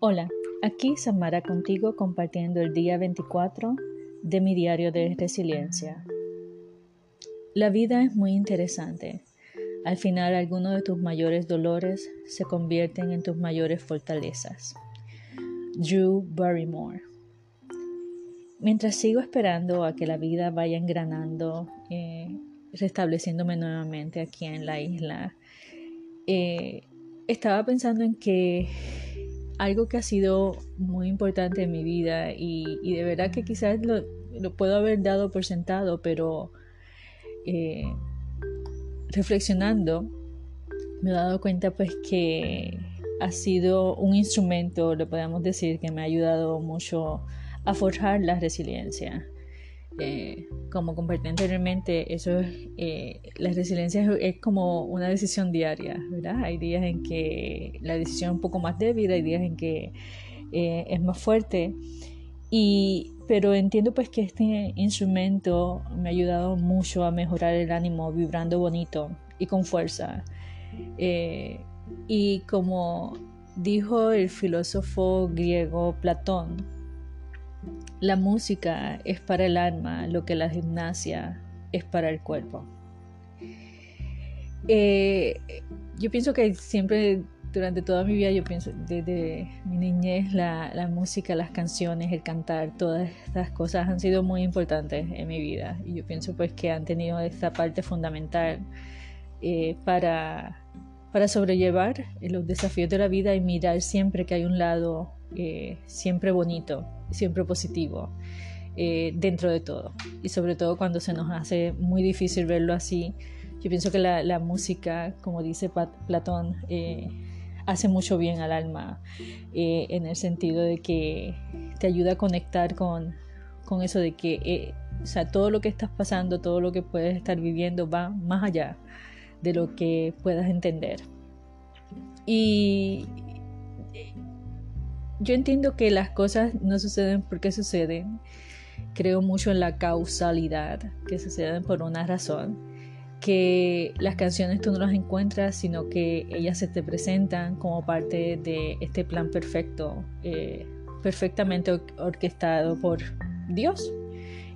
Hola, aquí Samara contigo compartiendo el día 24 de mi diario de resiliencia. La vida es muy interesante. Al final algunos de tus mayores dolores se convierten en tus mayores fortalezas. Drew Barrymore. Mientras sigo esperando a que la vida vaya engranando, eh, restableciéndome nuevamente aquí en la isla, eh, estaba pensando en que algo que ha sido muy importante en mi vida y, de verdad que quizás lo, puedo haber dado por sentado, pero eh, reflexionando me he dado cuenta pues que ha sido un instrumento, lo podemos decir, que me ha ayudado mucho a forjar la resiliencia. Eh, como compartí anteriormente, eso es, eh, la resiliencia es, como una decisión diaria, ¿verdad? Hay días en que la decisión es un poco más débil, hay días en que eh, es más fuerte, y, pero entiendo pues que este instrumento me ha ayudado mucho a mejorar el ánimo, vibrando bonito y con fuerza. y como dijo el filósofo griego Platón, la música es para el alma lo que la gimnasia es para el cuerpo. Eh, yo pienso que siempre, durante toda mi vida, yo pienso, desde mi niñez, la, música, las canciones, el cantar, todas estas cosas han sido muy importantes en mi vida. Y yo pienso pues que han tenido esta parte fundamental eh, para, para sobrellevar los desafíos de la vida y mirar siempre que hay un lado eh, siempre bonito, siempre positivo eh, dentro de todo. Y sobre todo cuando se nos hace muy difícil verlo así. Yo pienso que la, música, como dice Platón, eh, hace mucho bien al alma en el sentido de que te ayuda a conectar con, con eso de que o sea, todo lo que estás pasando, todo lo que puedes estar viviendo va más allá de lo que puedas entender. Y, yo entiendo que las cosas no suceden porque suceden. Creo mucho en la causalidad, que suceden por una razón. Que las canciones tú no las encuentras, sino que ellas se te presentan como parte de este plan perfecto, eh, perfectamente orquestado por Dios.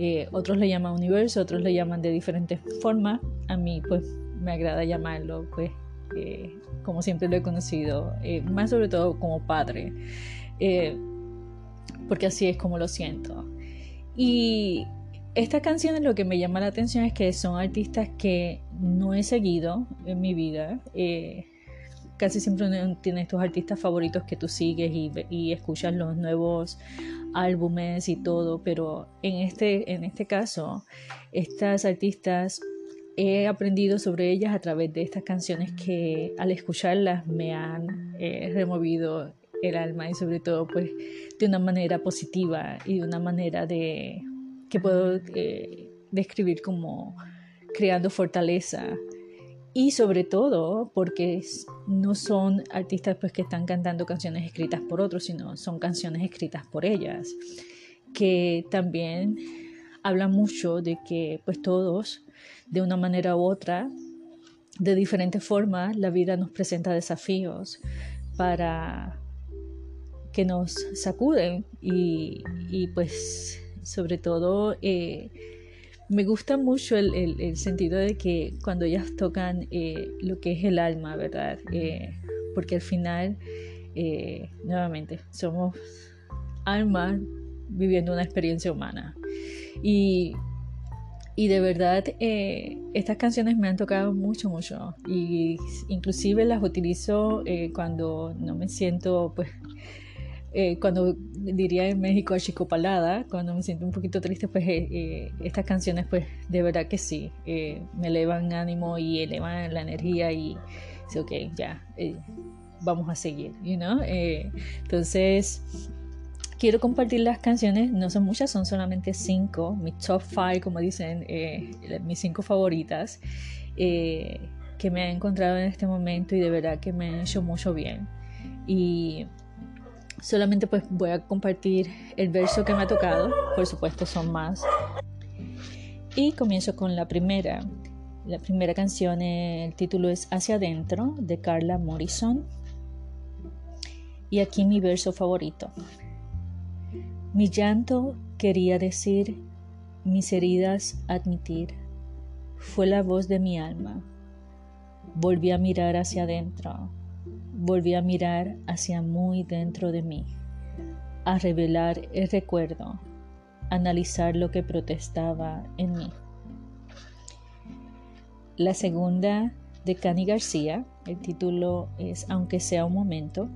Eh, otros le llaman universo, otros le llaman de diferentes formas. A mí, pues, me agrada llamarlo, pues, eh, como siempre lo he conocido, más sobre todo como padre. Eh, porque así es como lo siento. Y estas canciones lo que me llama la atención es que son artistas que no he seguido en mi vida. Eh, casi siempre tienes tus artistas favoritos que tú sigues y, y, escuchas los nuevos álbumes y todo, pero en este, en este caso, estas artistas he aprendido sobre ellas a través de estas canciones que al escucharlas me han eh, removido el alma y sobre todo pues de una manera positiva y de una manera de que puedo eh, describir como creando fortaleza. Y sobre todo porque no son artistas pues que están cantando canciones escritas por otros sino son canciones escritas por ellas que también hablan mucho de que pues todos de una manera u otra de diferentes formas la vida nos presenta desafíos para que nos sacuden y, pues sobre todo eh, me gusta mucho el, sentido de que cuando ellas tocan eh, lo que es el alma, ¿verdad? Eh, porque al final, nuevamente, somos almas viviendo una experiencia humana. Y, y de verdad, estas canciones me han tocado mucho, mucho. Y inclusive las utilizo cuando no me siento, pues, eh, cuando diría en México achicopalada, cuando me siento un poquito triste, pues eh, eh, estas canciones pues de verdad que sí, me elevan ánimo y elevan la energía y sí, ok, ya, vamos a seguir, you know? entonces, quiero compartir las canciones, no son muchas, son solamente cinco, mi top five, como dicen, mis cinco favoritas, que me he encontrado en este momento y de verdad que me han hecho mucho bien. Y Solamente pues voy a compartir el verso que me ha tocado, por supuesto son más. Y comienzo con la primera. La primera canción, el título es Hacia adentro de Carla Morrison. Y aquí mi verso favorito. Mi llanto quería decir, mis heridas admitir. Fue la voz de mi alma. Volví a mirar hacia adentro. Volví a mirar hacia muy dentro de mí. A revelar el recuerdo. Analizar lo que protestaba en mí. La segunda de Cani García, el título es Aunque sea un momento.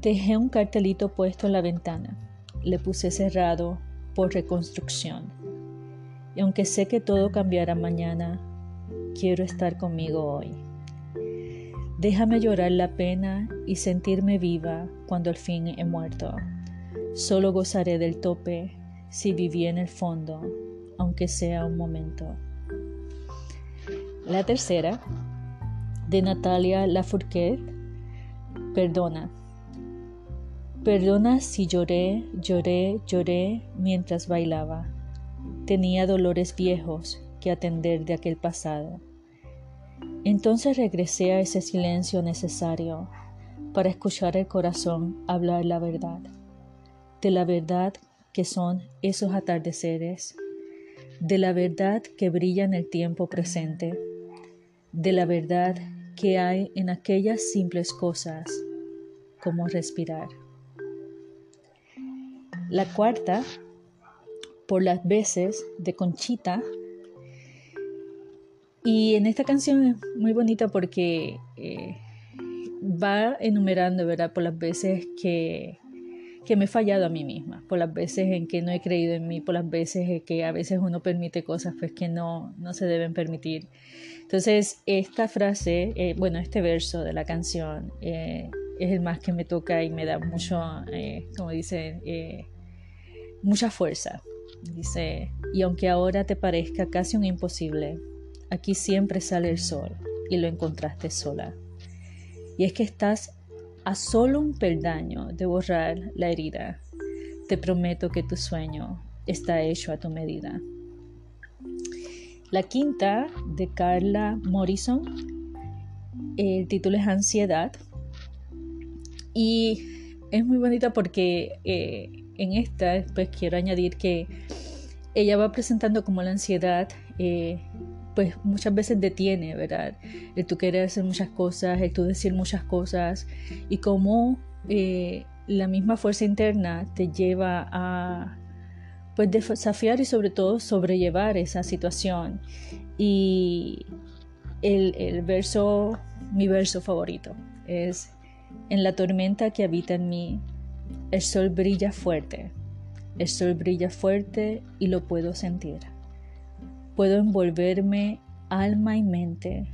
Dejé un cartelito puesto en la ventana. Le puse cerrado por reconstrucción. Y aunque sé que todo cambiará mañana, quiero estar conmigo hoy. Déjame llorar la pena y sentirme viva cuando al fin he muerto. Solo gozaré del tope si viví en el fondo aunque sea un momento. La tercera, de Natalia Lafourcade, perdona. Perdona si lloré, lloré, lloré mientras bailaba. Tenía dolores viejos que atender de aquel pasado. Entonces regresé a ese silencio necesario para escuchar el corazón hablar la verdad, de la verdad que son esos atardeceres de la verdad que brilla en el tiempo presente, de la verdad que hay en aquellas simples cosas como respirar. La cuarta, por las veces, de Conchita. Y en esta canción es muy bonita porque eh, va enumerando, ¿verdad? Por las veces que que me he fallado a mí misma, por las veces en que no he creído en mí, por las veces en que a veces uno permite cosas pues que no, no se deben permitir. Entonces, esta frase, eh, bueno, este verso de la canción eh, es el más que me toca y me da mucho, eh, como dice, mucha fuerza. Dice, y aunque ahora te parezca casi un imposible, aquí siempre sale el sol y lo encontraste sola. Y es que estás a solo un peldaño de borrar la herida. Te prometo que tu sueño está hecho a tu medida. La quinta de Carla Morrison, el título es Ansiedad y es muy bonita porque eh, en esta pues quiero añadir que ella va presentando como la ansiedad eh, pues muchas veces detiene, ¿verdad? El tú querer hacer muchas cosas, el tú decir muchas cosas y cómo eh, la misma fuerza interna te lleva a pues desafiar y sobre todo sobrellevar esa situación. Y el, el verso, mi verso favorito es, en la tormenta que habita en mí, el sol brilla fuerte, el sol brilla fuerte y lo puedo sentir puedo envolverme alma y mente,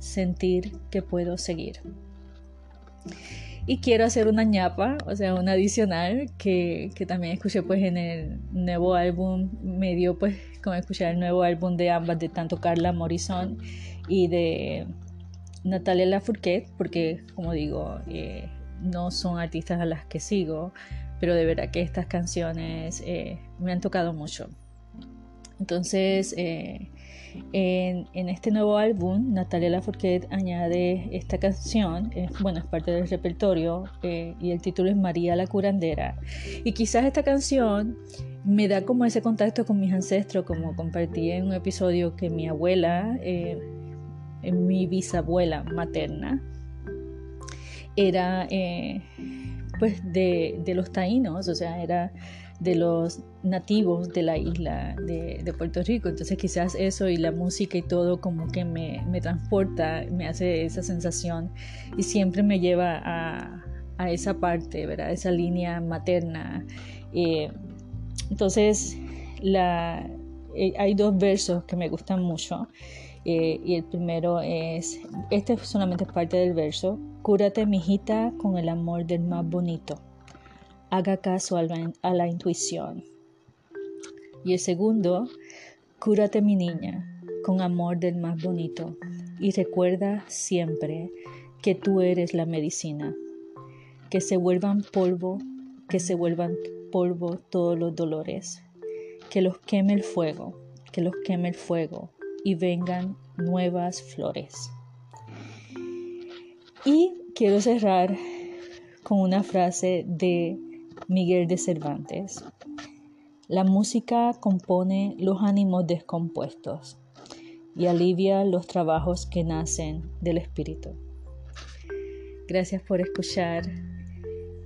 sentir que puedo seguir. Y quiero hacer una ñapa, o sea, una adicional que, también escuché pues en el nuevo álbum, me dio pues como escuchar el nuevo álbum de ambas, de tanto Carla Morrison y de Natalia Lafourcade, porque como digo, eh, no son artistas a las que sigo, pero de verdad que estas canciones eh, me han tocado mucho. Entonces, eh, en, este nuevo álbum, Natalia Lafourcade añade esta canción, bueno, es parte del repertorio, eh, y el título es María la curandera. Y quizás esta canción me da como ese contacto con mis ancestros, como compartí en un episodio que mi abuela, eh, mi bisabuela materna, era pues de, de los taínos, o sea, era de los nativos de la isla de, Puerto Rico. Entonces quizás eso y la música y todo como que me, transporta, me hace esa sensación y siempre me lleva a, esa parte, ¿verdad? Esa línea materna. Eh, entonces la, eh, hay dos versos que me gustan mucho. Eh, y el primero es, este solamente es parte del verso, cúrate mijita con el amor del más bonito haga caso a la, intuición. Y el segundo, cúrate mi niña con amor del más bonito y recuerda siempre que tú eres la medicina. Que se vuelvan polvo, que se vuelvan polvo todos los dolores. Que los queme el fuego, que los queme el fuego y vengan nuevas flores. Y quiero cerrar con una frase de Miguel de Cervantes. La música compone los ánimos descompuestos y alivia los trabajos que nacen del espíritu. Gracias por escuchar,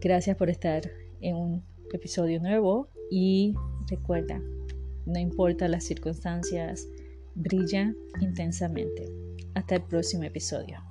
gracias por estar en un episodio nuevo y recuerda, no importa las circunstancias, brilla intensamente. Hasta el próximo episodio.